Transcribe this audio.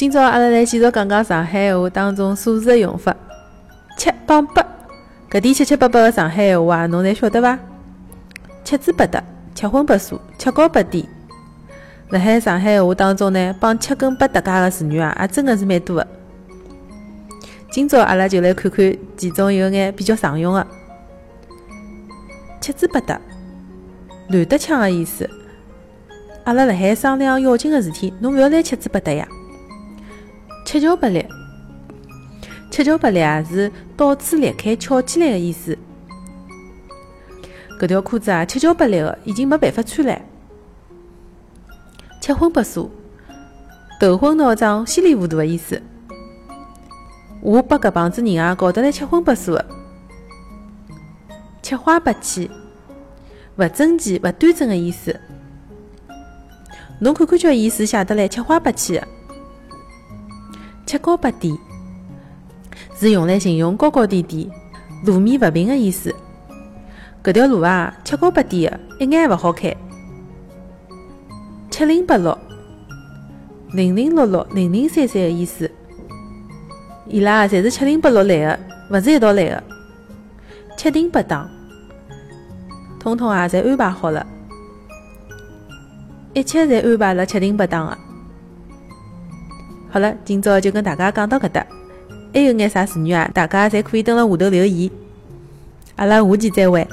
今朝阿拉来继续讲讲上海话当中数字的用法。七帮八，搿点七七八八个上海话啊，侬侪晓得伐？七嘴八得，七荤八素，七高八低。辣海上海话当中呢，帮七跟八搭界个词语啊，也真个是蛮多个。今朝阿拉就来看看其中有眼比较常用个。七嘴八得，乱得腔个意思。阿拉辣海商量要紧个事体，侬勿要来七嘴八得呀。七窍八裂，七窍八裂啊是刀子裂开、翘起来的意思。搿条裤子啊，七窍八裂的，已经没办法穿了。七荤八素，头昏脑胀、稀里糊涂的意思。我把搿帮子人啊搞得来七荤八素的。七花八气，勿整齐、勿端正的意思。侬看看叫意思写得来七花八气的。七高八低是用来形容高高低低、路面勿平的意思。搿条路啊，七高八低的，一眼也勿好开。七零八落，零零落落、零零散散的意思。伊拉侪是七零八落来的，勿是一道来的。七订八当，统统啊，侪安排好了，一切侪安排了七订八当的。好了，今朝就跟大家讲到搿搭，还有眼啥词语啊？大家侪可以登辣下头留言。阿拉下期再会。